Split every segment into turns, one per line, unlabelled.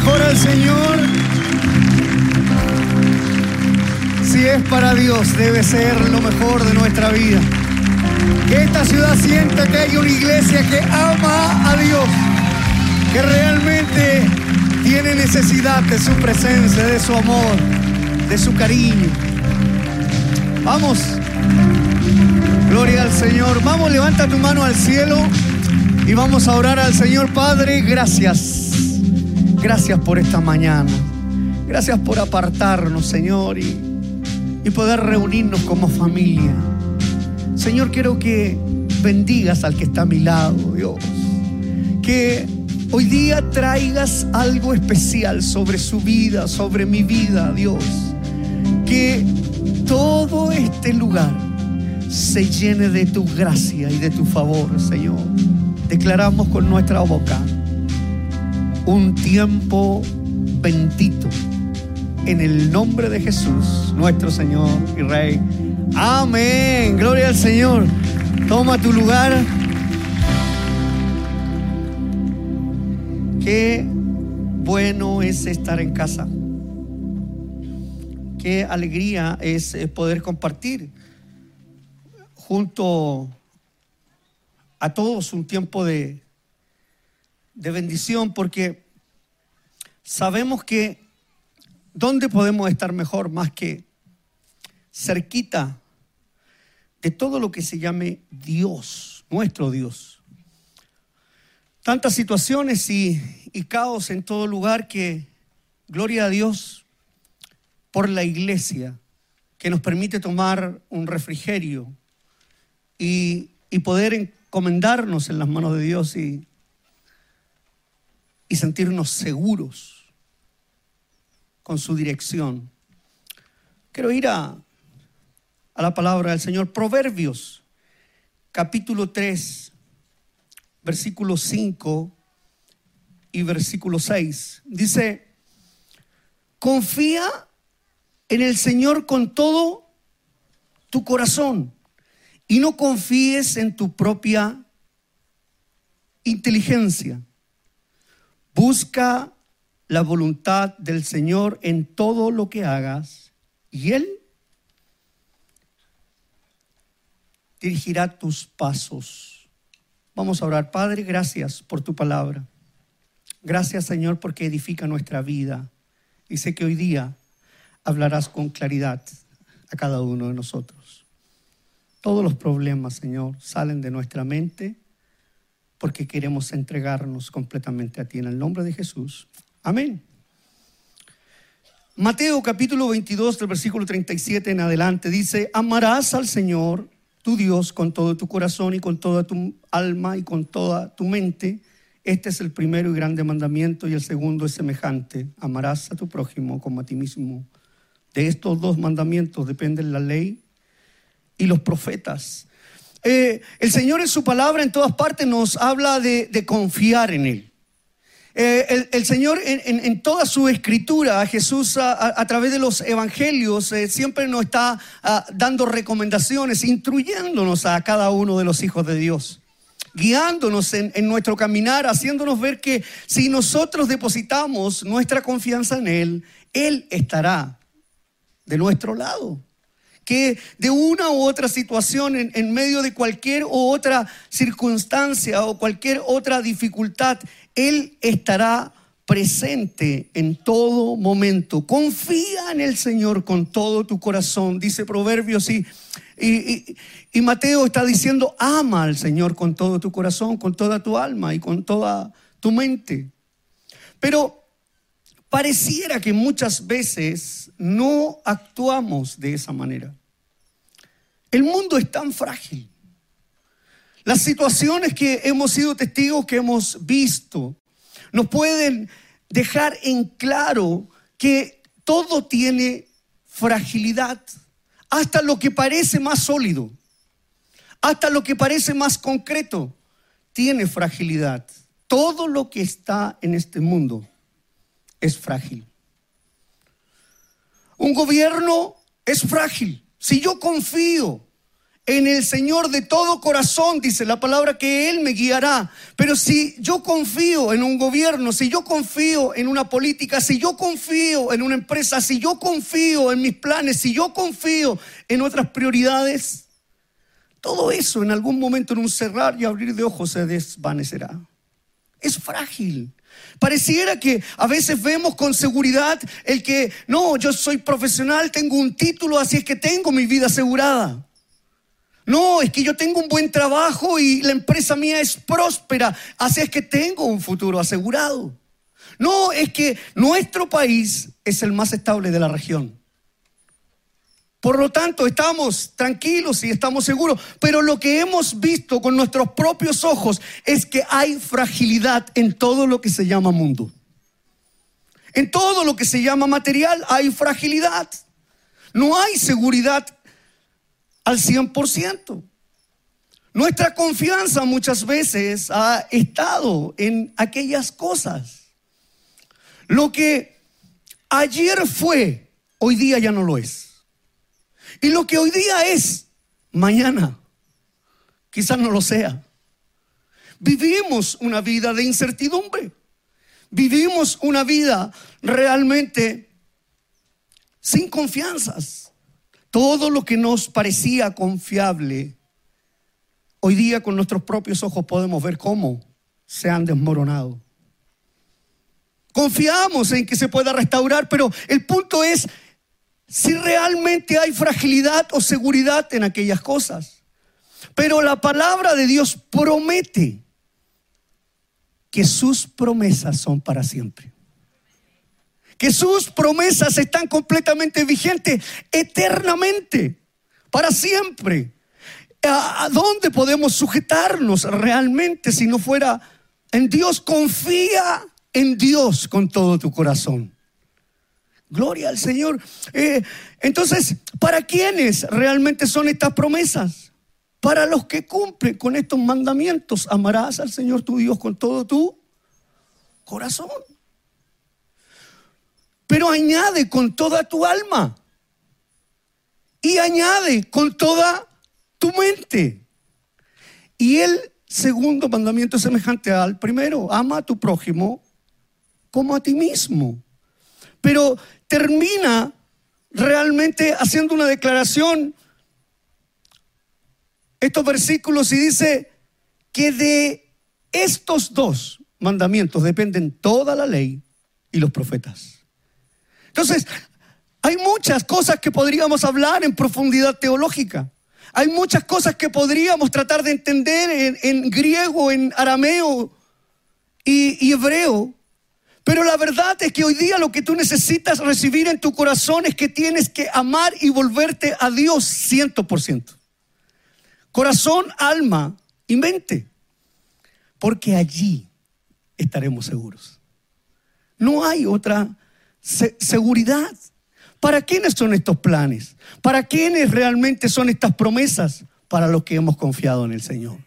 mejor al Señor? Si es para Dios, debe ser lo mejor de nuestra vida. Que esta ciudad sienta que hay una iglesia que ama a Dios, que realmente tiene necesidad de su presencia, de su amor, de su cariño. Vamos. Gloria al Señor. Vamos, levanta tu mano al cielo y vamos a orar al Señor Padre. Gracias. Gracias por esta mañana. Gracias por apartarnos, Señor, y, y poder reunirnos como familia. Señor, quiero que bendigas al que está a mi lado, Dios. Que hoy día traigas algo especial sobre su vida, sobre mi vida, Dios. Que todo este lugar se llene de tu gracia y de tu favor, Señor. Declaramos con nuestra boca un tiempo bendito en el nombre de Jesús, nuestro Señor y Rey. Amén. Gloria al Señor. Toma tu lugar. Qué bueno es estar en casa. Qué alegría es eh, poder compartir junto a todos un tiempo de, de bendición porque sabemos que ¿dónde podemos estar mejor más que cerquita de todo lo que se llame Dios, nuestro Dios? Tantas situaciones y, y caos en todo lugar que, gloria a Dios, por la iglesia que nos permite tomar un refrigerio y, y poder encomendarnos en las manos de Dios y, y sentirnos seguros con su dirección. Quiero ir a, a la palabra del Señor. Proverbios, capítulo 3, versículo 5 y versículo 6. Dice, confía en el Señor con todo tu corazón y no confíes en tu propia inteligencia. Busca la voluntad del Señor en todo lo que hagas y Él dirigirá tus pasos. Vamos a orar. Padre, gracias por tu palabra. Gracias, Señor, porque edifica nuestra vida. Y sé que hoy día hablarás con claridad a cada uno de nosotros. Todos los problemas, Señor, salen de nuestra mente porque queremos entregarnos completamente a ti en el nombre de Jesús. Amén. Mateo capítulo 22 del versículo 37 en adelante dice, amarás al Señor tu Dios con todo tu corazón y con toda tu alma y con toda tu mente. Este es el primero y grande mandamiento y el segundo es semejante. Amarás a tu prójimo como a ti mismo. De estos dos mandamientos dependen la ley y los profetas. Eh, el Señor en su palabra en todas partes nos habla de, confiar en Él. Eh, el, Señor en, toda su escritura, Jesús a, a, través de los evangelios, eh, siempre nos está uh, dando recomendaciones, instruyéndonos a cada uno de los hijos de Dios, guiándonos en, en nuestro caminar, haciéndonos ver que si nosotros depositamos nuestra confianza en Él, Él estará de nuestro lado que de una u otra situación, en, medio de cualquier u otra circunstancia o cualquier otra dificultad, Él estará presente en todo momento. Confía en el Señor con todo tu corazón, dice Proverbios y, y Mateo está diciendo, ama al Señor con todo tu corazón, con toda tu alma y con toda tu mente. Pero pareciera que muchas veces no actuamos de esa manera. El mundo es tan frágil. Las situaciones que hemos sido testigos, que hemos visto, nos pueden dejar en claro que todo tiene fragilidad, hasta lo que parece más sólido, hasta lo que parece más concreto, tiene fragilidad. Todo lo que está en este mundo es frágil. Un gobierno es frágil. Si yo confío en el Señor de todo corazón, dice la palabra, que Él me guiará. Pero si yo confío en un gobierno, si yo confío en una política, si yo confío en una empresa, si yo confío en mis planes, si yo confío en otras prioridades, todo eso en algún momento en un cerrar y abrir de ojos se desvanecerá. Es frágil. Pareciera que a veces vemos con seguridad el que, no, yo soy profesional, tengo un título, así es que tengo mi vida asegurada. No, es que yo tengo un buen trabajo y la empresa mía es próspera, así es que tengo un futuro asegurado. No, es que nuestro país es el más estable de la región. Por lo tanto, estamos tranquilos y estamos seguros, pero lo que hemos visto con nuestros propios ojos es que hay fragilidad en todo lo que se llama mundo. En todo lo que se llama material hay fragilidad. No hay seguridad al 100%. Nuestra confianza muchas veces ha estado en aquellas cosas. Lo que ayer fue, hoy día ya no lo es. Y lo que hoy día es, mañana quizás no lo sea. Vivimos una vida de incertidumbre. Vivimos una vida realmente sin confianzas. Todo lo que nos parecía confiable, hoy día con nuestros propios ojos podemos ver cómo se han desmoronado. Confiamos en que se pueda restaurar, pero el punto es si realmente hay fragilidad o seguridad en aquellas cosas. Pero la palabra de Dios promete que sus promesas son para siempre. Que sus promesas están completamente vigentes eternamente, para siempre. ¿A dónde podemos sujetarnos realmente si no fuera en Dios? Confía en Dios con todo tu corazón. Gloria al Señor. Eh, entonces, ¿para quiénes realmente son estas promesas? Para los que cumplen con estos mandamientos. Amarás al Señor tu Dios con todo tu corazón. Pero añade con toda tu alma. Y añade con toda tu mente. Y el segundo mandamiento es semejante al primero. Ama a tu prójimo como a ti mismo. Pero termina realmente haciendo una declaración, estos versículos, y dice que de estos dos mandamientos dependen toda la ley y los profetas. Entonces, hay muchas cosas que podríamos hablar en profundidad teológica. Hay muchas cosas que podríamos tratar de entender en, griego, en arameo y hebreo. Pero la verdad es que hoy día lo que tú necesitas recibir en tu corazón es que tienes que amar y volverte a Dios ciento por ciento. Corazón, alma y mente. Porque allí estaremos seguros. No hay otra seguridad. ¿Para quiénes son estos planes? ¿Para quiénes realmente son estas promesas? Para los que hemos confiado en el Señor.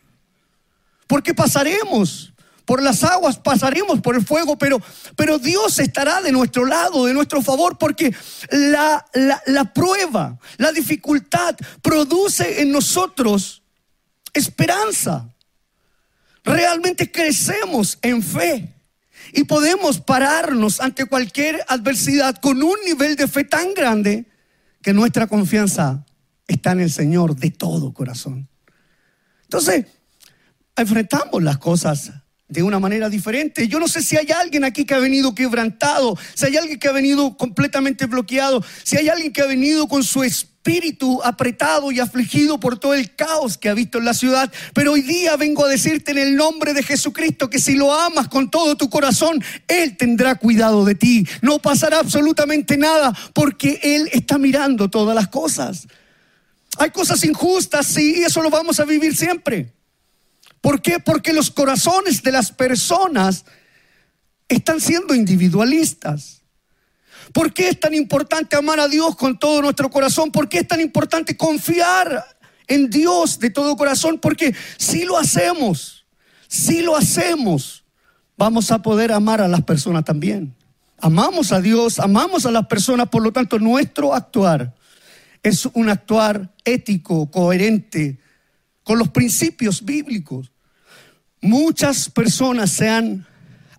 Porque pasaremos por las aguas pasaremos por el fuego, pero, pero Dios estará de nuestro lado, de nuestro favor, porque la, la prueba, la dificultad produce en nosotros esperanza. Realmente crecemos en fe y podemos pararnos ante cualquier adversidad con un nivel de fe tan grande que nuestra confianza está en el Señor de todo corazón. Entonces, enfrentamos las cosas de una manera diferente. Yo no sé si hay alguien aquí que ha venido quebrantado, si hay alguien que ha venido completamente bloqueado, si hay alguien que ha venido con su espíritu apretado y afligido por todo el caos que ha visto en la ciudad. Pero hoy día vengo a decirte en el nombre de Jesucristo que si lo amas con todo tu corazón, Él tendrá cuidado de ti. No pasará absolutamente nada porque Él está mirando todas las cosas. Hay cosas injustas, sí, eso lo vamos a vivir siempre. ¿Por qué? Porque los corazones de las personas están siendo individualistas. ¿Por qué es tan importante amar a Dios con todo nuestro corazón? ¿Por qué es tan importante confiar en Dios de todo corazón? Porque si lo hacemos, si lo hacemos, vamos a poder amar a las personas también. Amamos a Dios, amamos a las personas, por lo tanto nuestro actuar es un actuar ético, coherente con los principios bíblicos. Muchas personas se han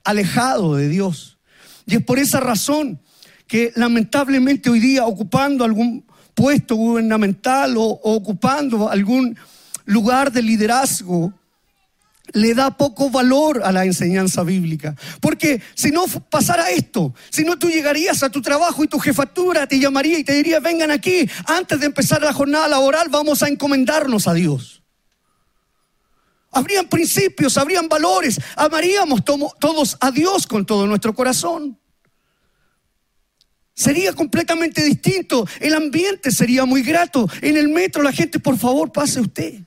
alejado de Dios. Y es por esa razón que lamentablemente hoy día ocupando algún puesto gubernamental o, ocupando algún lugar de liderazgo, le da poco valor a la enseñanza bíblica. Porque si no pasara esto, si no tú llegarías a tu trabajo y tu jefatura te llamaría y te diría, vengan aquí, antes de empezar la jornada laboral vamos a encomendarnos a Dios. Habrían principios, habrían valores, amaríamos todos a Dios con todo nuestro corazón. Sería completamente distinto, el ambiente sería muy grato. En el metro la gente, por favor, pase usted.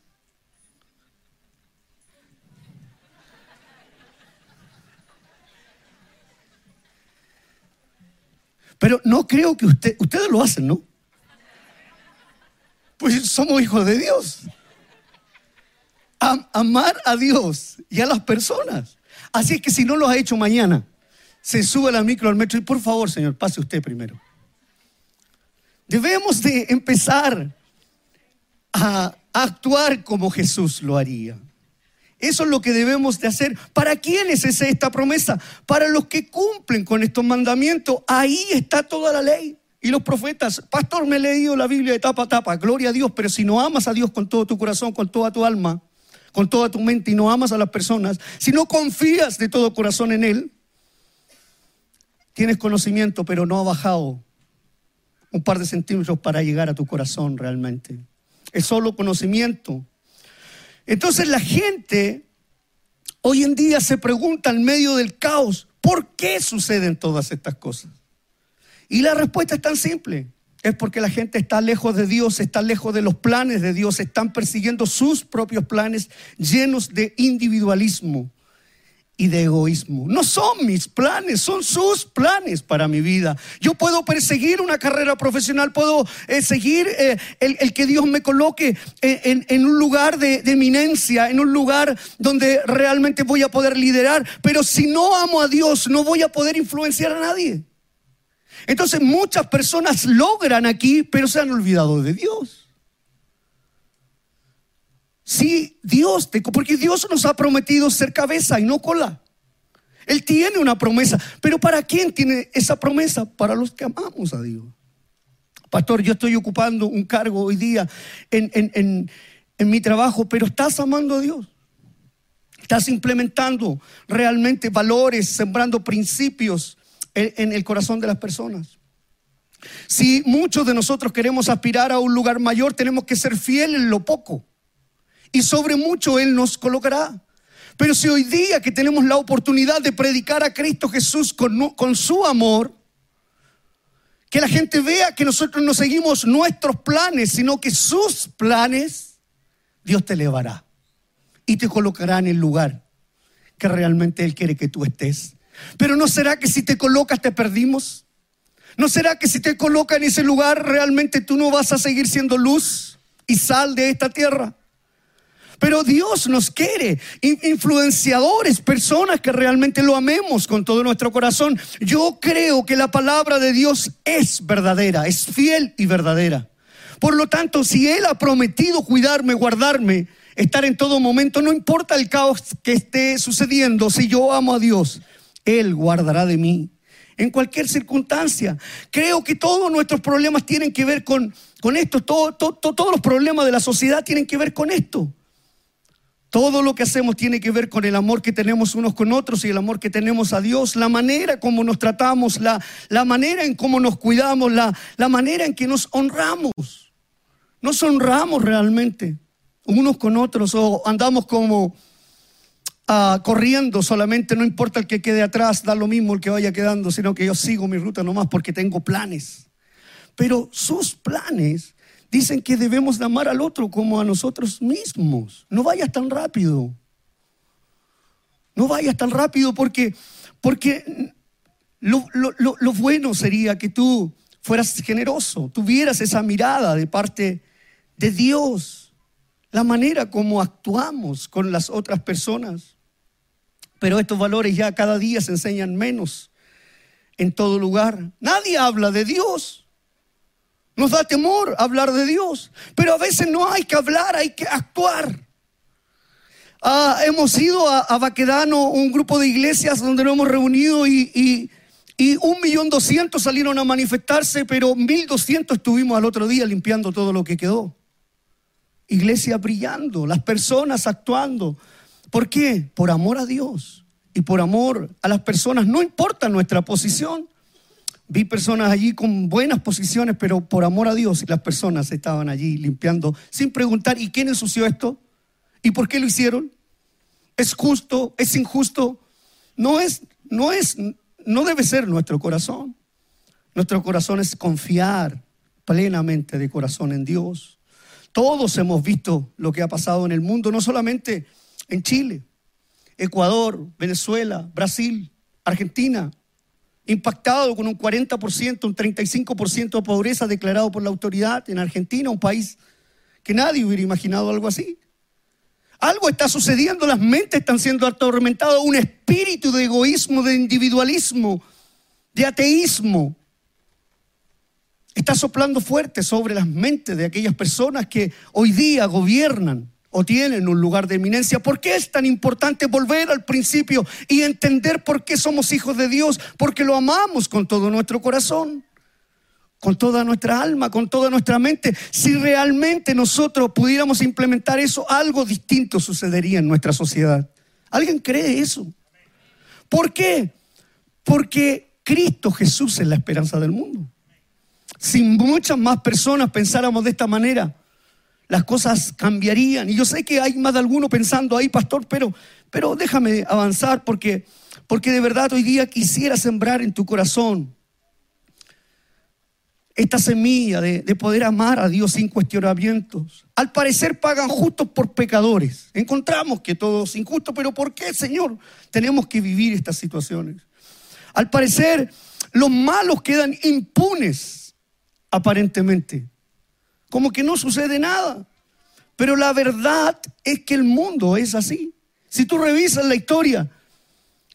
Pero no creo que usted, ustedes lo hacen, ¿no? Pues somos hijos de Dios. Amar a Dios y a las personas. Así es que si no lo ha hecho mañana, se sube la micro al metro y por favor, Señor, pase usted primero. Debemos de empezar a actuar como Jesús lo haría. Eso es lo que debemos de hacer. ¿Para quiénes es esta promesa? Para los que cumplen con estos mandamientos. Ahí está toda la ley. Y los profetas, pastor, me he leído la Biblia de tapa a tapa, gloria a Dios, pero si no amas a Dios con todo tu corazón, con toda tu alma, con toda tu mente y no amas a las personas, si no confías de todo corazón en Él, tienes conocimiento, pero no ha bajado un par de centímetros para llegar a tu corazón realmente. Es solo conocimiento. Entonces la gente hoy en día se pregunta en medio del caos, ¿por qué suceden todas estas cosas? Y la respuesta es tan simple. Es porque la gente está lejos de Dios, está lejos de los planes de Dios, están persiguiendo sus propios planes llenos de individualismo y de egoísmo. No son mis planes, son sus planes para mi vida. Yo puedo perseguir una carrera profesional, puedo eh, seguir eh, el, que Dios me coloque en, un lugar de, de, eminencia, en un lugar donde realmente voy a poder liderar, pero si no amo a Dios, no voy a poder influenciar a nadie. Entonces muchas personas logran aquí, pero se han olvidado de Dios. Si Dios te, porque Dios nos ha prometido ser cabeza y no cola. Él tiene una promesa, pero ¿para quién tiene esa promesa? Para los que amamos a Dios. Pastor, yo estoy ocupando un cargo hoy día en, mi trabajo, pero estás amando a Dios. Estás implementando realmente valores, sembrando principios en el corazón de las personas. Si muchos de nosotros queremos aspirar a un lugar mayor, tenemos que ser fieles en lo poco y sobre mucho Él nos colocará. Pero si hoy día que tenemos la oportunidad de predicar a Cristo Jesús con, con su amor, que la gente vea que nosotros no seguimos nuestros planes, sino que sus planes, Dios te elevará y te colocará en el lugar que realmente Él quiere que tú estés. Pero ¿no será que si te colocas te perdimos? ¿No será que si te coloca en ese lugar realmente tú no vas a seguir siendo luz y sal de esta tierra? Pero Dios nos quiere influenciadores, personas que realmente lo amemos con todo nuestro corazón. Yo creo que la palabra de Dios es verdadera, es fiel y verdadera. Por lo tanto, si Él ha prometido cuidarme, guardarme, estar en todo momento, no importa el caos que esté sucediendo, si yo amo a Dios, Él guardará de mí. En cualquier circunstancia. Creo que todos nuestros problemas tienen que ver con, con esto. todos los problemas de la sociedad tienen que ver con esto. Todo lo que hacemos tiene que ver con el amor que tenemos unos con otros y el amor que tenemos a Dios, la manera como nos tratamos, la, la manera en cómo nos cuidamos, la, la manera en que nos honramos. Nos honramos realmente unos con otros o andamos como ah, corriendo solamente, no importa el que quede atrás, da lo mismo el que vaya quedando, sino que yo sigo mi ruta nomás porque tengo planes. Pero sus planes dicen que debemos de amar al otro como a nosotros mismos. No vayas tan rápido. No vayas tan rápido porque, porque lo, lo bueno sería que tú fueras generoso, tuvieras esa mirada de parte de Dios, la manera como actuamos con las otras personas. Pero estos valores ya cada día se enseñan menos en todo lugar. Nadie habla de Dios. Nos da temor hablar de Dios, pero a veces no hay que hablar, hay que actuar. Ah, hemos ido a, Baquedano, un grupo de iglesias donde nos hemos reunido y, y, un millón doscientos salieron a manifestarse, pero mil doscientos estuvimos al otro día limpiando todo lo que quedó. Iglesia brillando, las personas actuando. ¿Por qué? Por amor a Dios y por amor a las personas. No importa nuestra posición. Vi personas allí con buenas posiciones, pero por amor a Dios las personas estaban allí limpiando sin preguntar, ¿y quién ensució esto? ¿Y por qué lo hicieron? ¿Es justo? ¿Es injusto? No es, no es, no debe ser nuestro corazón. Nuestro corazón es confiar plenamente de corazón en Dios. Todos hemos visto lo que ha pasado en el mundo, no solamente en Chile, Ecuador, Venezuela, Brasil, Argentina, impactado con un 40%, un 35% de pobreza declarado por la autoridad en Argentina, un país que nadie hubiera imaginado algo así. Algo está sucediendo, las mentes están siendo atormentadas, un espíritu de egoísmo, de individualismo, de ateísmo. Está soplando fuerte sobre las mentes de aquellas personas que hoy día gobiernan o tienen un lugar de eminencia. ¿Por qué es tan importante volver al principio y entender por qué somos hijos de Dios? Porque lo amamos con todo nuestro corazón con toda nuestra alma, con toda nuestra mente. Si realmente nosotros pudiéramos implementar eso, algo distinto sucedería en nuestra sociedad. ¿Alguien cree eso? ¿Por qué? Porque Cristo Jesús es la esperanza del mundo. Si muchas más personas pensáramos de esta manera, las cosas cambiarían. Y yo sé que hay más de alguno pensando ahí, pastor, pero, pero déjame avanzar porque, porque de verdad hoy día quisiera sembrar en tu corazón esta semilla de, poder amar a Dios sin cuestionamientos. Al parecer pagan justos por pecadores. Encontramos que todo es injusto, pero ¿por qué, Señor, tenemos que vivir estas situaciones? Al parecer, los malos quedan impunes, aparentemente. Como que no sucede nada. Pero la verdad es que el mundo es así. Si tú revisas la historia,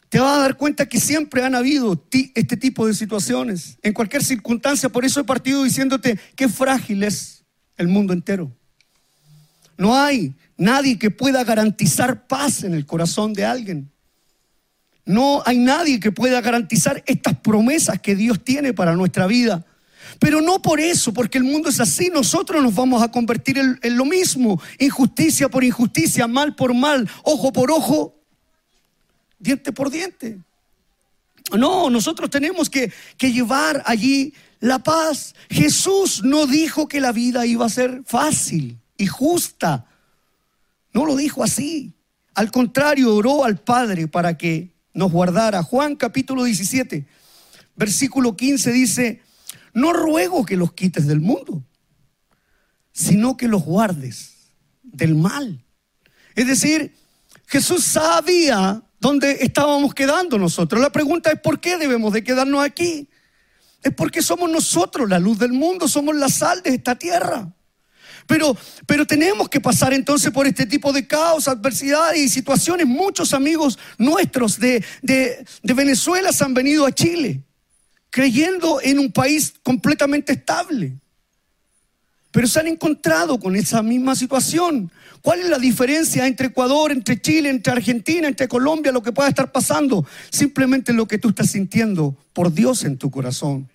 te vas a dar cuenta que siempre han habido este tipo de situaciones, en cualquier circunstancia. Por eso he partido diciéndote qué frágil es el mundo entero. No hay nadie que pueda garantizar paz en el corazón de alguien. No hay nadie que pueda garantizar estas promesas que Dios tiene para nuestra vida. Pero no por eso, porque el mundo es así, nosotros nos vamos a convertir en, lo mismo, injusticia por injusticia, mal por mal, ojo por ojo diente por diente. No, nosotros tenemos que, llevar allí la paz. Jesús no dijo que la vida iba a ser fácil y justa. No lo dijo así. Al contrario, oró al Padre para que nos guardara. Juan capítulo 17, versículo 15 dice, no ruego que los quites del mundo, sino que los guardes del mal. Es decir, Jesús sabía dónde estábamos quedando nosotros. La pregunta es ¿por qué debemos de quedarnos aquí? Es porque somos nosotros la luz del mundo, somos la sal de esta tierra. Pero, pero tenemos que pasar entonces por este tipo de caos, adversidades y situaciones. Muchos amigos nuestros de, de, de Venezuela se han venido a Chile creyendo en un país completamente estable. Pero se han encontrado con esa misma situación. ¿Cuál es la diferencia entre Ecuador, entre Chile, entre Argentina, entre Colombia, lo que pueda estar pasando? Simplemente lo que tú estás sintiendo por Dios en tu corazón.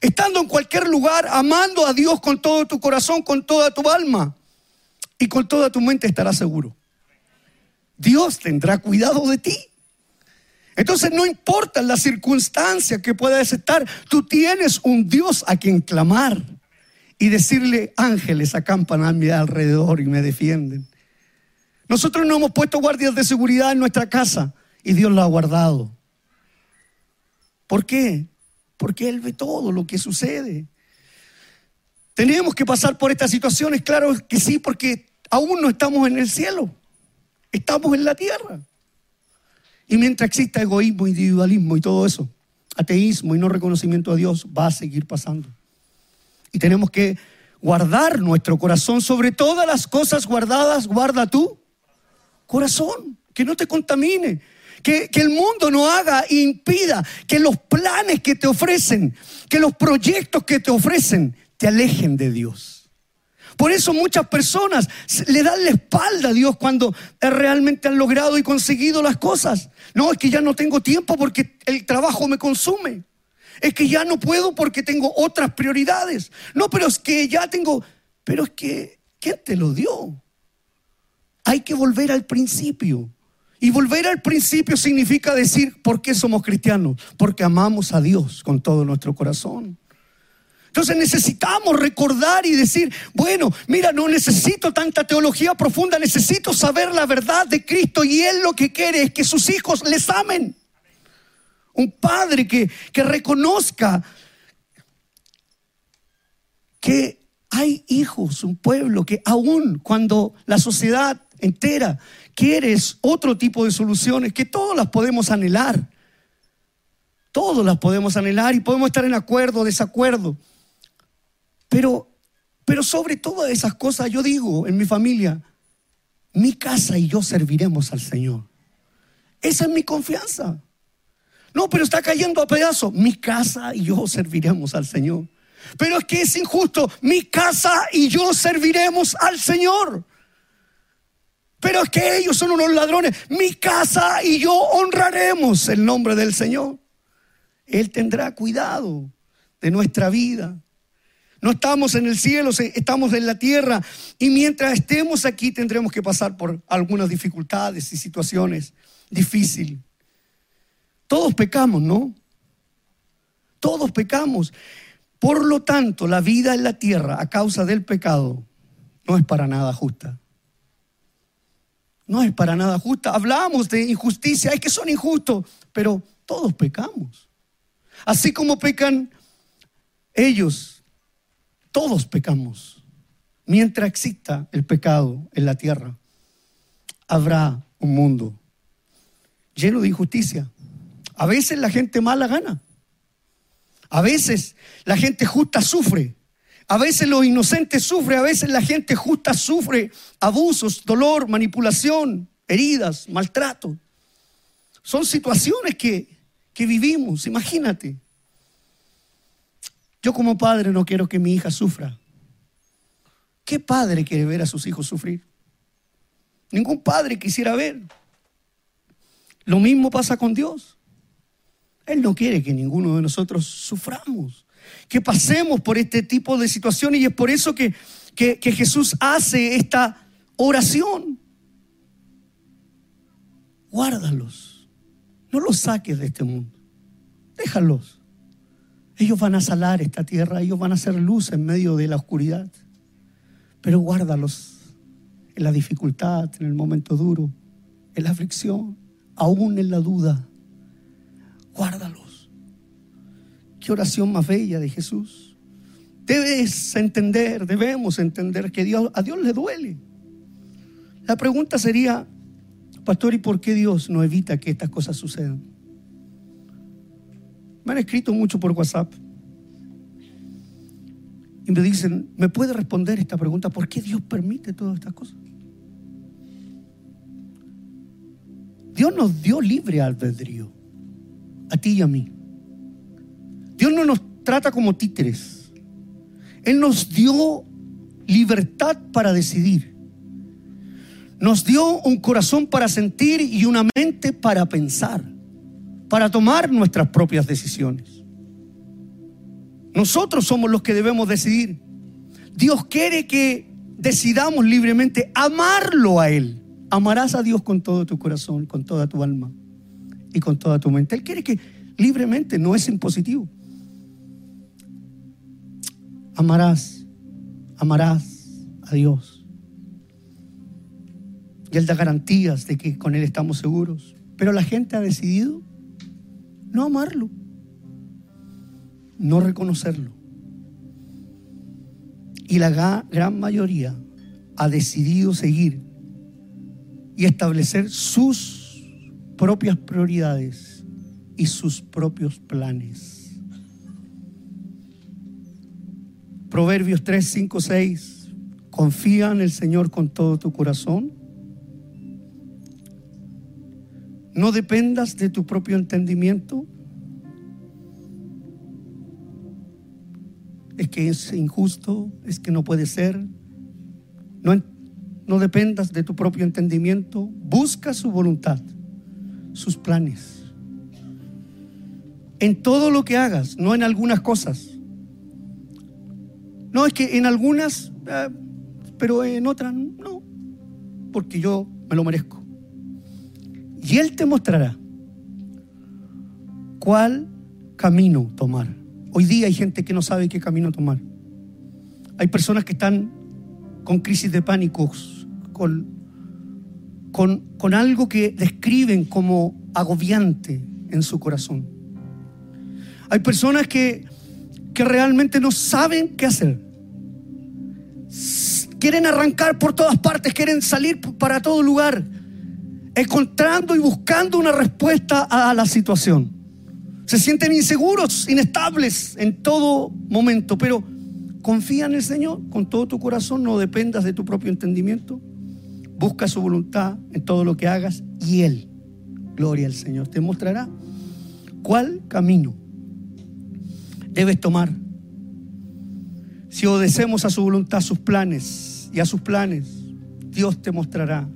Estando en cualquier lugar, amando a Dios con todo tu corazón, con toda tu alma y con toda tu mente estarás seguro. Dios tendrá cuidado de ti. Entonces no importa la circunstancia que puedas estar, tú tienes un Dios a quien clamar y decirle, ángeles acampan a mi alrededor y me defienden. Nosotros no hemos puesto guardias de seguridad en nuestra casa y Dios lo ha guardado. ¿Por qué? Porque Él ve todo lo que sucede. ¿Tenemos que pasar por estas situaciones? Claro que sí, porque aún no estamos en el cielo, estamos en la tierra. Y mientras exista egoísmo, individualismo y todo eso, ateísmo y no reconocimiento a Dios, va a seguir pasando. Y tenemos que guardar nuestro corazón. Sobre todas las cosas guardadas, guarda tu corazón, que no te contamine. Que, que, el mundo no haga impida que los planes que te ofrecen, que los proyectos que te ofrecen, te alejen de Dios. Por eso muchas personas le dan la espalda a Dios cuando realmente han logrado y conseguido las cosas. No, es que ya no tengo tiempo porque el trabajo me consume. Es que ya no puedo porque tengo otras prioridades. No, pero es que ya tengo... Pero es que, ¿quién te lo dio? Hay que volver al principio. Y volver al principio significa decir, ¿por qué somos cristianos? Porque amamos a Dios con todo nuestro corazón. Entonces necesitamos recordar y decir, bueno, mira, no necesito tanta teología profunda, necesito saber la verdad de Cristo y Él lo que quiere es que sus hijos les amen. Un padre que, que reconozca que hay hijos, un pueblo que aún cuando la sociedad entera quiere otro tipo de soluciones, que todas las podemos anhelar, todas las podemos anhelar y podemos estar en acuerdo o desacuerdo. Pero, pero sobre todas esas cosas yo digo en mi familia, mi casa y yo serviremos al Señor. Esa es mi confianza. No, pero está cayendo a pedazos. Mi casa y yo serviremos al Señor. Pero es que es injusto. Mi casa y yo serviremos al Señor. Pero es que ellos son unos ladrones. Mi casa y yo honraremos el nombre del Señor. Él tendrá cuidado de nuestra vida. No estamos en el cielo, estamos en la tierra. Y mientras estemos aquí tendremos que pasar por algunas dificultades y situaciones difíciles. Todos pecamos, ¿no? Todos pecamos. Por lo tanto, la vida en la tierra a causa del pecado no es para nada justa. No es para nada justa. Hablamos de injusticia, es que son injustos, pero todos pecamos. Así como pecan ellos, todos pecamos. Mientras exista el pecado en la tierra, habrá un mundo lleno de injusticia. A veces la gente mala gana. A veces la gente justa sufre. A veces los inocentes sufren. A veces la gente justa sufre abusos, dolor, manipulación, heridas, maltrato. Son situaciones que, que vivimos. Imagínate. Yo como padre no quiero que mi hija sufra. ¿Qué padre quiere ver a sus hijos sufrir? Ningún padre quisiera ver. Lo mismo pasa con Dios. Él no quiere que ninguno de nosotros suframos, que pasemos por este tipo de situaciones y es por eso que, que, Jesús hace esta oración. Guárdalos, no los saques de este mundo, déjalos. Ellos van a salar esta tierra, ellos van a hacer luz en medio de la oscuridad, pero guárdalos en la dificultad, en el momento duro, en la aflicción, aún en la duda guárdalos. Qué oración más bella de Jesús. Debes entender, debemos entender que Dios, a Dios le duele. La pregunta sería, pastor, ¿y por qué Dios no evita que estas cosas sucedan? Me han escrito mucho por WhatsApp. Y me dicen, ¿me puede responder esta pregunta? ¿Por qué Dios permite todas estas cosas? Dios nos dio libre albedrío a ti y a mí. Dios no nos trata como títeres. Él nos dio libertad para decidir. Nos dio un corazón para sentir y una mente para pensar, para tomar nuestras propias decisiones. Nosotros somos los que debemos decidir. Dios quiere que decidamos libremente amarlo a Él. Amarás a Dios con todo tu corazón, con toda tu alma y con toda tu mente. Él quiere que libremente, no es impositivo. Amarás, amarás a Dios. Y Él da garantías de que con Él estamos seguros. Pero la gente ha decidido no amarlo, no reconocerlo. Y la gran mayoría ha decidido seguir y establecer sus propias prioridades y sus propios planes. Proverbios 3, 5, 6. Confía en el Señor con todo tu corazón. No dependas de tu propio entendimiento. que es injusto, es que no puede ser. No, no dependas de tu propio entendimiento. Busca su voluntad, sus planes. En todo lo que hagas, no en algunas cosas. No, es que en algunas, eh, pero en otras no, porque yo me lo merezco. Y Él te mostrará cuál camino tomar. Hoy día hay gente que no sabe qué camino tomar. Hay personas que están con crisis de pánico, con, con, con algo que describen como agobiante en su corazón. Hay personas que, que realmente no saben qué hacer. Quieren arrancar por todas partes, quieren salir para todo lugar, encontrando y buscando una respuesta a la situación. Se sienten inseguros, inestables en todo momento, pero confía en el Señor con todo tu corazón, no dependas de tu propio entendimiento. Busca su voluntad en todo lo que hagas y Él, gloria al Señor, te mostrará cuál camino debes tomar. Si obedecemos a su voluntad, sus planes y a sus planes, Dios te mostrará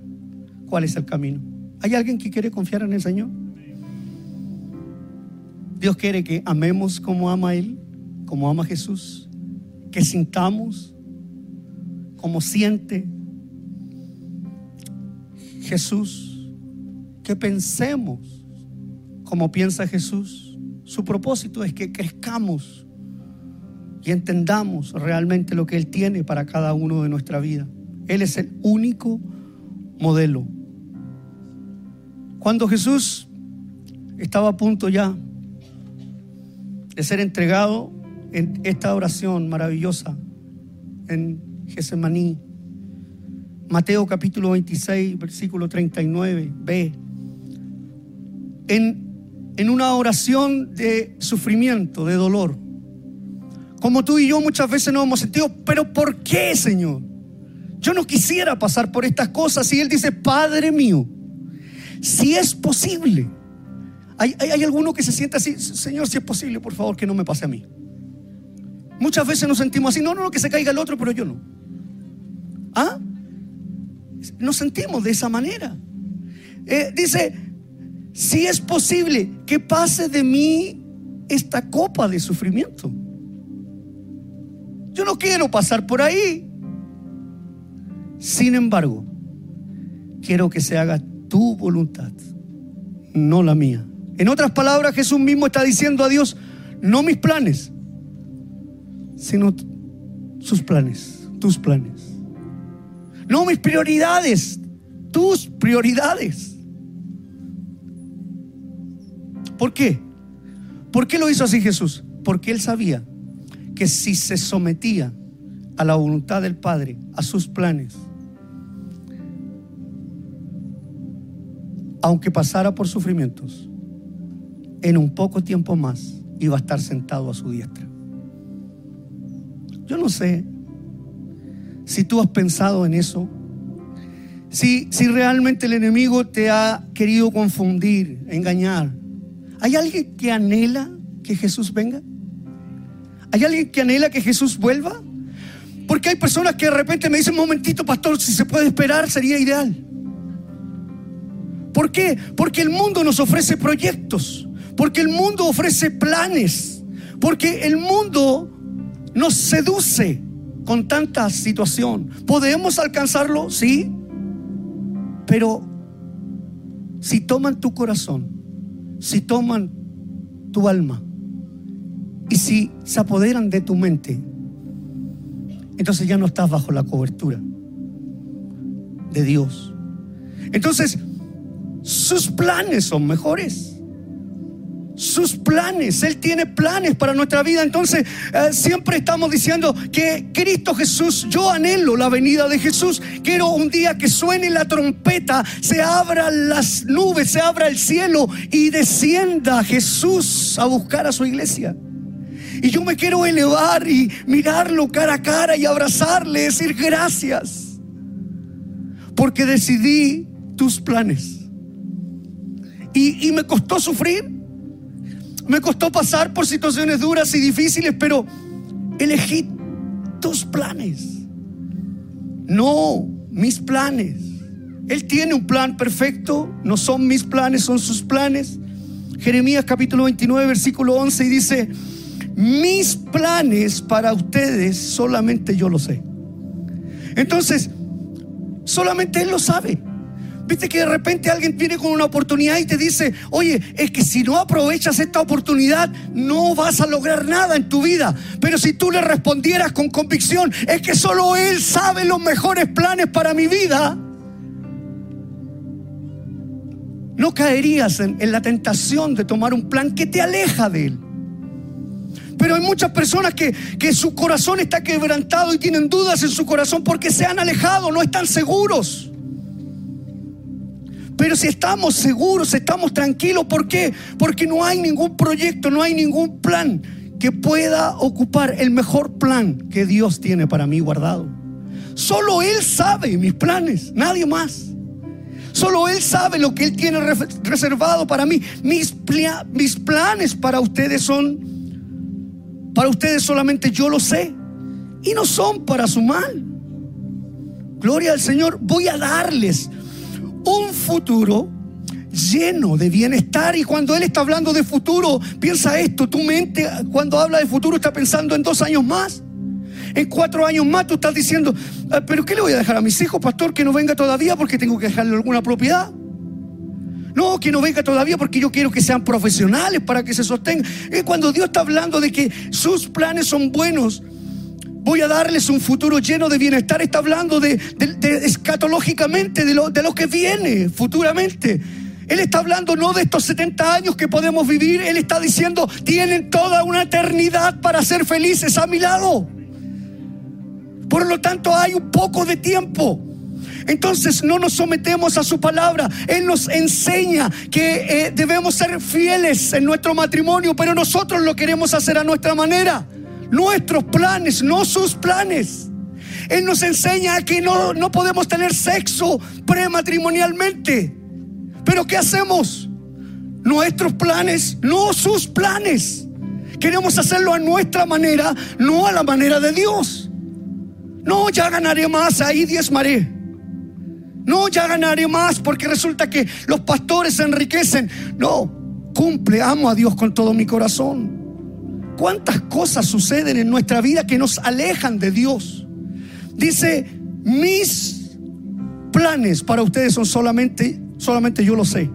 cuál es el camino. ¿Hay alguien que quiere confiar en el Señor? Dios quiere que amemos como ama Él, como ama Jesús, que sintamos como siente Jesús, que pensemos como piensa Jesús. Su propósito es que crezcamos y entendamos realmente lo que Él tiene para cada uno de nuestra vida. Él es el único modelo. Cuando Jesús estaba a punto ya de ser entregado en esta oración maravillosa en Gesemaní. Mateo capítulo 26, versículo 39, b. En, en una oración de sufrimiento, de dolor. Como tú y yo muchas veces nos hemos sentido, pero ¿por qué, Señor? Yo no quisiera pasar por estas cosas. Y Él dice, Padre mío, si es posible, hay, alguno que se siente así, Señor, si es posible, por favor, que no me pase a mí. Muchas veces nos sentimos así, no, no, no, que se caiga el otro, pero yo no. ¿Ah? Nos sentimos de esa manera. Eh, dice, si es posible que pase de mí esta copa de sufrimiento. Yo no quiero pasar por ahí. Sin embargo, quiero que se haga tu voluntad, no la mía. En otras palabras, Jesús mismo está diciendo a Dios, no mis planes, sino sus planes, tus planes. No mis prioridades, tus prioridades. ¿Por qué? ¿Por qué lo hizo así Jesús? Porque él sabía que si se sometía a la voluntad del Padre, a sus planes, aunque pasara por sufrimientos, en un poco tiempo más iba a estar sentado a su diestra. Yo no sé si tú has pensado en eso, si, si realmente el enemigo te ha querido confundir, engañar. ¿Hay alguien que anhela que Jesús venga? ¿Hay alguien que anhela que Jesús vuelva? Porque hay personas que de repente me dicen, momentito, pastor, si se puede esperar, sería ideal. ¿Por qué? Porque el mundo nos ofrece proyectos. Porque el mundo ofrece planes. Porque el mundo nos seduce con tanta situación. ¿Podemos alcanzarlo? Sí. Pero si toman tu corazón, si toman tu alma y si se apoderan de tu mente, entonces ya no estás bajo la cobertura de Dios. Entonces, sus planes son mejores sus planes. Él tiene planes para nuestra vida. Entonces, eh, siempre estamos diciendo que Cristo Jesús, yo anhelo la venida de Jesús. Quiero un día que suene la trompeta, se abran las nubes, se abra el cielo y descienda Jesús a buscar a su iglesia. Y yo me quiero elevar y mirarlo cara a cara y abrazarle, decir gracias. Porque decidí tus planes. Y, me costó sufrir me costó pasar por situaciones duras y difíciles, pero elegí tus planes, no mis planes. Él tiene un plan perfecto, no son mis planes, son sus planes. Jeremías capítulo 29, versículo 11 y dice, mis planes para ustedes solamente yo lo sé. Entonces, solamente Él lo sabe. Viste que de repente alguien viene con una oportunidad y te dice, oye, es que si no aprovechas esta oportunidad, no vas a lograr nada en tu vida. Pero si tú le respondieras con convicción, es que solo Él sabe los mejores planes para mi vida, no caerías en, la tentación de tomar un plan que te aleja de Él. Pero hay muchas personas que, que, su corazón está quebrantado y tienen dudas en su corazón porque se han alejado, no están seguros. Pero si estamos seguros, estamos tranquilos, ¿por qué? Porque no hay ningún proyecto, no hay ningún plan que pueda ocupar el mejor plan que Dios tiene para mí guardado. Solo Él sabe mis planes, nadie más. Solo Él sabe lo que Él tiene reservado para mí. Mis, mis planes para ustedes son, para ustedes solamente yo lo sé. Y no son para su mal. Gloria al Señor. Voy a darles un futuro lleno de bienestar. Y cuando Él está hablando de futuro, piensa esto, tu mente cuando habla de futuro está pensando en dos años más. En cuatro años más tú estás diciendo, ah, pero ¿qué le voy a dejar a mis hijos, pastor? Que no venga todavía porque tengo que dejarle alguna propiedad. No, que no venga todavía porque yo quiero que sean profesionales para que se sostengan. Y cuando Dios está hablando de que sus planes son buenos, voy a darles un futuro lleno de bienestar. Está hablando de, escatológicamente, de lo, de lo que viene futuramente. Él está hablando no de estos 70 años que podemos vivir, Él está diciendo, tienen toda una eternidad para ser felices a mi lado. Por lo tanto, hay un poco de tiempo. Entonces no nos sometemos a su palabra. Él nos enseña que eh, debemos ser fieles en nuestro matrimonio, pero nosotros lo queremos hacer a nuestra manera nuestros planes, no sus planes. Él nos enseña que no, no podemos tener sexo prematrimonialmente. Pero ¿qué hacemos? Nuestros planes, no sus planes. Queremos hacerlo a nuestra manera, no a la manera de Dios. No, ya ganaré más, ahí diezmaré. No, ya ganaré más porque resulta que los pastores se enriquecen. No, cumple, amo a Dios con todo mi corazón. ¿Cuántas cosas suceden en nuestra vida que nos alejan de Dios? Dice, mis planes para ustedes son solamente, solamente yo lo sé.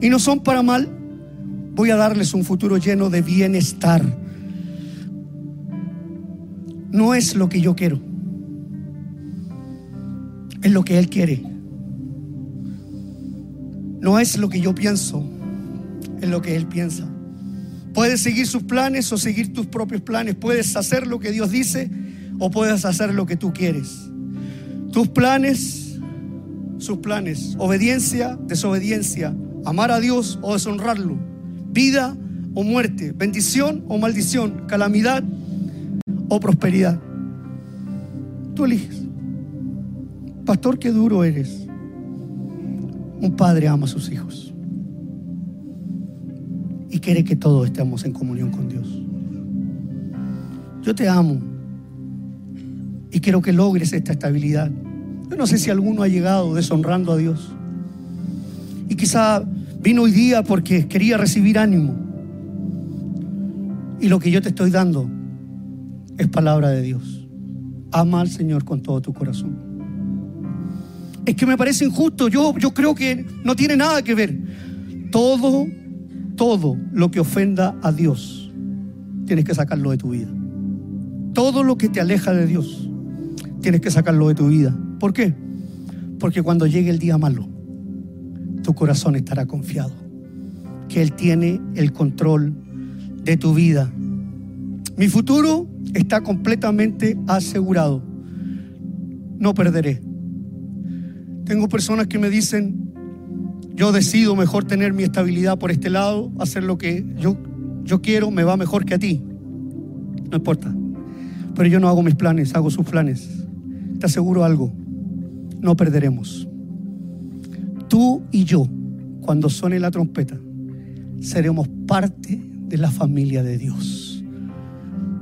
Y no son para mal. Voy a darles un futuro lleno de bienestar. No es lo que yo quiero. Es lo que Él quiere. No es lo que yo pienso. Es lo que Él piensa. Puedes seguir sus planes o seguir tus propios planes. Puedes hacer lo que Dios dice o puedes hacer lo que tú quieres. Tus planes, sus planes. Obediencia, desobediencia. Amar a Dios o deshonrarlo. Vida o muerte. Bendición o maldición. Calamidad o prosperidad. Tú eliges. Pastor, qué duro eres. Un padre ama a sus hijos y quiere que todos estemos en comunión con Dios. Yo te amo y quiero que logres esta estabilidad. Yo no sé si alguno ha llegado deshonrando a Dios. Y quizá vino hoy día porque quería recibir ánimo. Y lo que yo te estoy dando es palabra de Dios. Ama al Señor con todo tu corazón. Es que me parece injusto. Yo, yo creo que no tiene nada que ver. Todo todo lo que ofenda a Dios, tienes que sacarlo de tu vida. Todo lo que te aleja de Dios, tienes que sacarlo de tu vida. ¿Por qué? Porque cuando llegue el día malo, tu corazón estará confiado. Que Él tiene el control de tu vida. Mi futuro está completamente asegurado. No perderé. Tengo personas que me dicen, yo decido mejor tener mi estabilidad por este lado, hacer lo que yo, yo quiero, me va mejor que a ti. No importa. Pero yo no hago mis planes, hago sus planes. Te aseguro algo, no perderemos. Tú y yo, cuando suene la trompeta, seremos parte de la familia de Dios.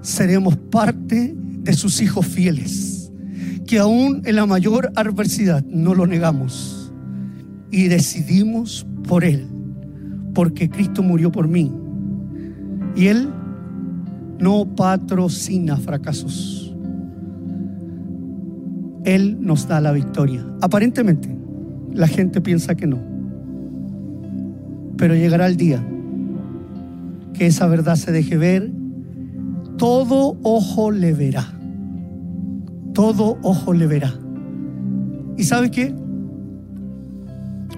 seremos parte de sus hijos fieles, que aún en la mayor adversidad no lo negamos y decidimos por Él, porque Cristo murió por mí. Y Él no patrocina fracasos. Él nos da la victoria. Aparentemente, la gente piensa que no. Pero llegará el día que esa verdad se deje ver. Todo ojo le verá. Todo ojo le verá. ¿Y sabe qué?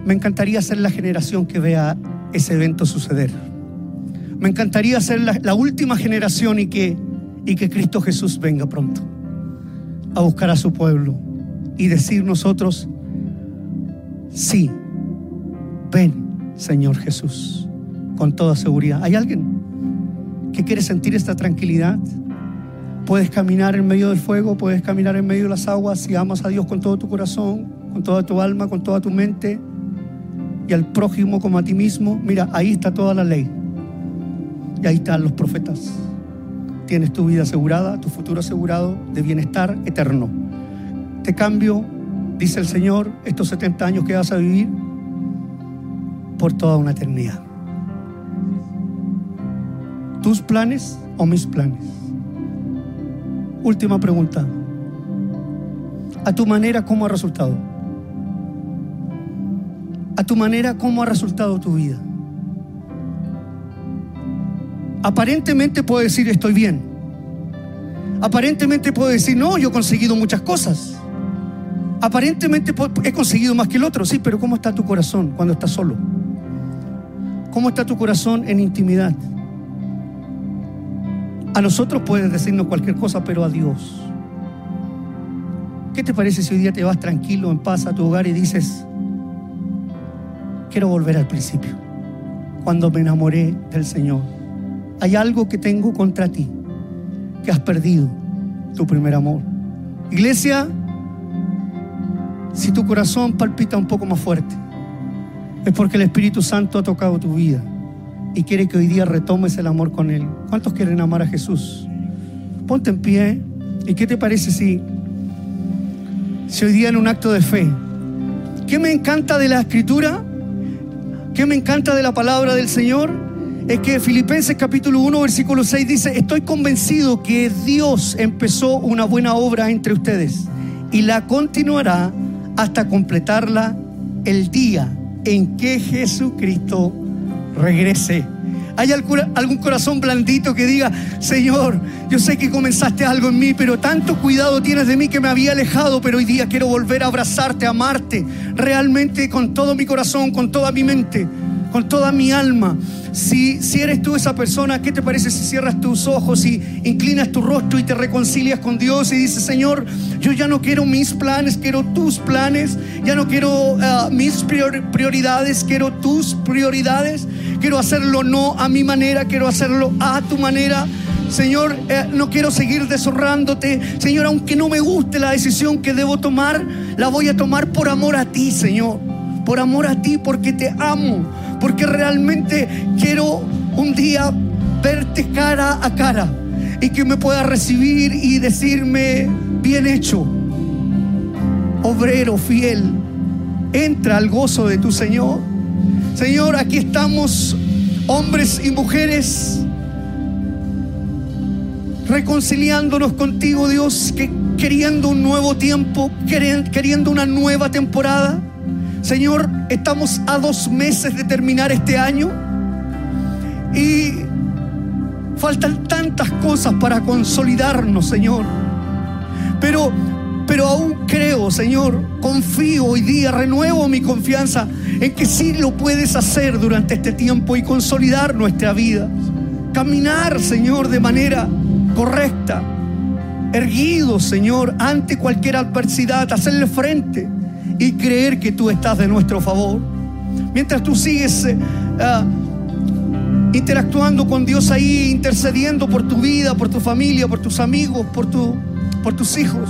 Me encantaría ser la generación que vea ese evento suceder. Me encantaría ser la, última generación y que, y que Cristo Jesús venga pronto a buscar a su pueblo y decir nosotros, sí, ven Señor Jesús, con toda seguridad. ¿Hay alguien que quiere sentir esta tranquilidad? Puedes caminar en medio del fuego, puedes caminar en medio de las aguas si amas a Dios con todo tu corazón, con toda tu alma, con toda tu mente y al prójimo como a ti mismo. Mira, ahí está toda la ley. Y ahí están los profetas. Tienes tu vida asegurada, tu futuro asegurado de bienestar eterno. Te cambio, dice el Señor, estos 70 años que vas a vivir por toda una eternidad. ¿Tus planes o mis planes? Última pregunta. A tu manera, ¿cómo ha resultado? A tu manera, ¿cómo ha resultado tu vida? Aparentemente puedo decir estoy bien. Aparentemente puedo decir, no, yo he conseguido muchas cosas. Aparentemente he conseguido más que el otro, sí, pero ¿cómo está tu corazón cuando estás solo? ¿Cómo está tu corazón en intimidad? A nosotros puedes decirnos cualquier cosa, pero a Dios. ¿Qué te parece si hoy día te vas tranquilo, en paz a tu hogar y dices, quiero volver al principio, cuando me enamoré del Señor? hay algo que tengo contra ti, que has perdido tu primer amor. Iglesia, si tu corazón palpita un poco más fuerte, es porque el Espíritu Santo ha tocado tu vida y quiere que hoy día retomes el amor con Él. ¿Cuántos quieren amar a Jesús? Ponte en pie. ¿Y qué te parece si, si hoy día en un acto de fe, ¿qué me encanta de la escritura? ¿Qué me encanta de la palabra del Señor? es que Filipenses capítulo 1, versículo 6 dice, estoy convencido que Dios empezó una buena obra entre ustedes y la continuará hasta completarla el día en que Jesucristo regrese. ¿Hay algún corazón blandito que diga, Señor, yo sé que comenzaste algo en mí, pero tanto cuidado tienes de mí que me había alejado, pero hoy día quiero volver a abrazarte, a amarte, realmente con todo mi corazón, con toda mi mente, con toda mi alma? Si, eres tú esa persona, ¿qué te parece si cierras tus ojos y inclinas tu rostro y te reconcilias con Dios y dices, Señor, yo ya no quiero mis planes, quiero tus planes, ya no quiero ah, mis prioridades, quiero tus prioridades, quiero hacerlo no a mi manera, quiero hacerlo a tu manera. Señor, eh, no quiero seguir deshonrándote. Señor, aunque no me guste la decisión que debo tomar, la voy a tomar por amor a ti, Señor. Por amor a ti, porque te amo porque realmente quiero un día verte cara a cara y que me pueda recibir y decirme, bien hecho, obrero fiel, entra al gozo de tu Señor. Señor, aquí estamos, hombres y mujeres, reconciliándonos contigo, Dios, que queriendo un nuevo tiempo, queriendo una nueva temporada. Señor, estamos a dos meses de terminar este año y faltan tantas cosas para consolidarnos, Señor. Pero, pero aún creo, Señor, confío hoy día, renuevo mi confianza en que sí lo puedes hacer durante este tiempo y consolidar nuestra vida. Caminar, Señor, de manera correcta, erguido, Señor, ante cualquier adversidad, hacerle frente y creer que tú estás de nuestro favor. Mientras tú sigues eh, ah, interactuando con Dios ahí, intercediendo por tu vida, por tu familia, por tus amigos, por, tu, por tus hijos.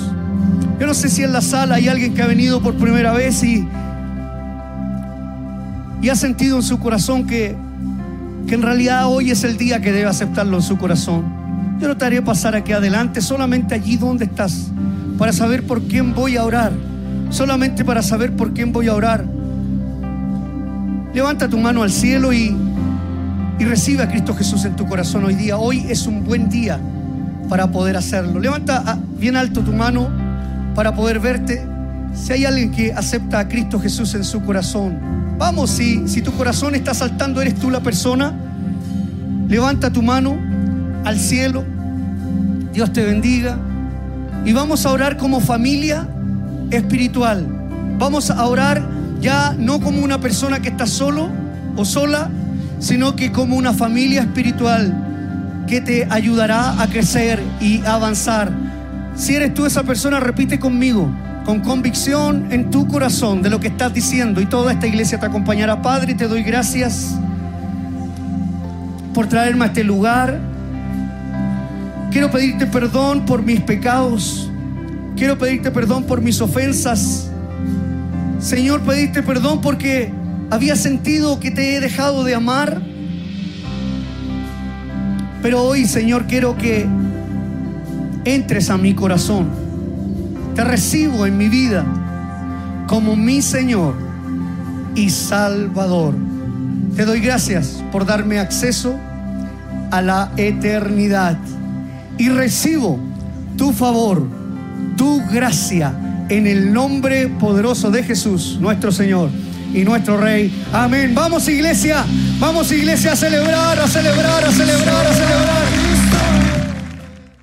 Yo no sé si en la sala hay alguien que ha venido por primera vez y, y ha sentido en su corazón que, que en realidad hoy es el día que debe aceptarlo en su corazón. Yo no te haré pasar aquí adelante, solamente allí donde estás, para saber por quién voy a orar. Solamente para saber por quién voy a orar. Levanta tu mano al cielo y, y recibe a Cristo Jesús en tu corazón hoy día. Hoy es un buen día para poder hacerlo. Levanta ah, bien alto tu mano para poder verte. Si hay alguien que acepta a Cristo Jesús en su corazón, vamos, si, si tu corazón está saltando, eres tú la persona. Levanta tu mano al cielo. Dios te bendiga. Y vamos a orar como familia espiritual. Vamos a orar ya no como una persona que está solo o sola, sino que como una familia espiritual que te ayudará a crecer y avanzar. Si eres tú esa persona, repite conmigo, con convicción en tu corazón de lo que estás diciendo y toda esta iglesia te acompañará. Padre, te doy gracias por traerme a este lugar. Quiero pedirte perdón por mis pecados. Quiero pedirte perdón por mis ofensas. Señor, pedirte perdón porque había sentido que te he dejado de amar. Pero hoy, Señor, quiero que entres a mi corazón. Te recibo en mi vida como mi Señor y Salvador. Te doy gracias por darme acceso a la eternidad y recibo tu favor, tu gracia en el nombre poderoso de Jesús, nuestro Señor y nuestro Rey. Amén. Vamos iglesia, vamos iglesia a celebrar, a celebrar, a celebrar, a celebrar.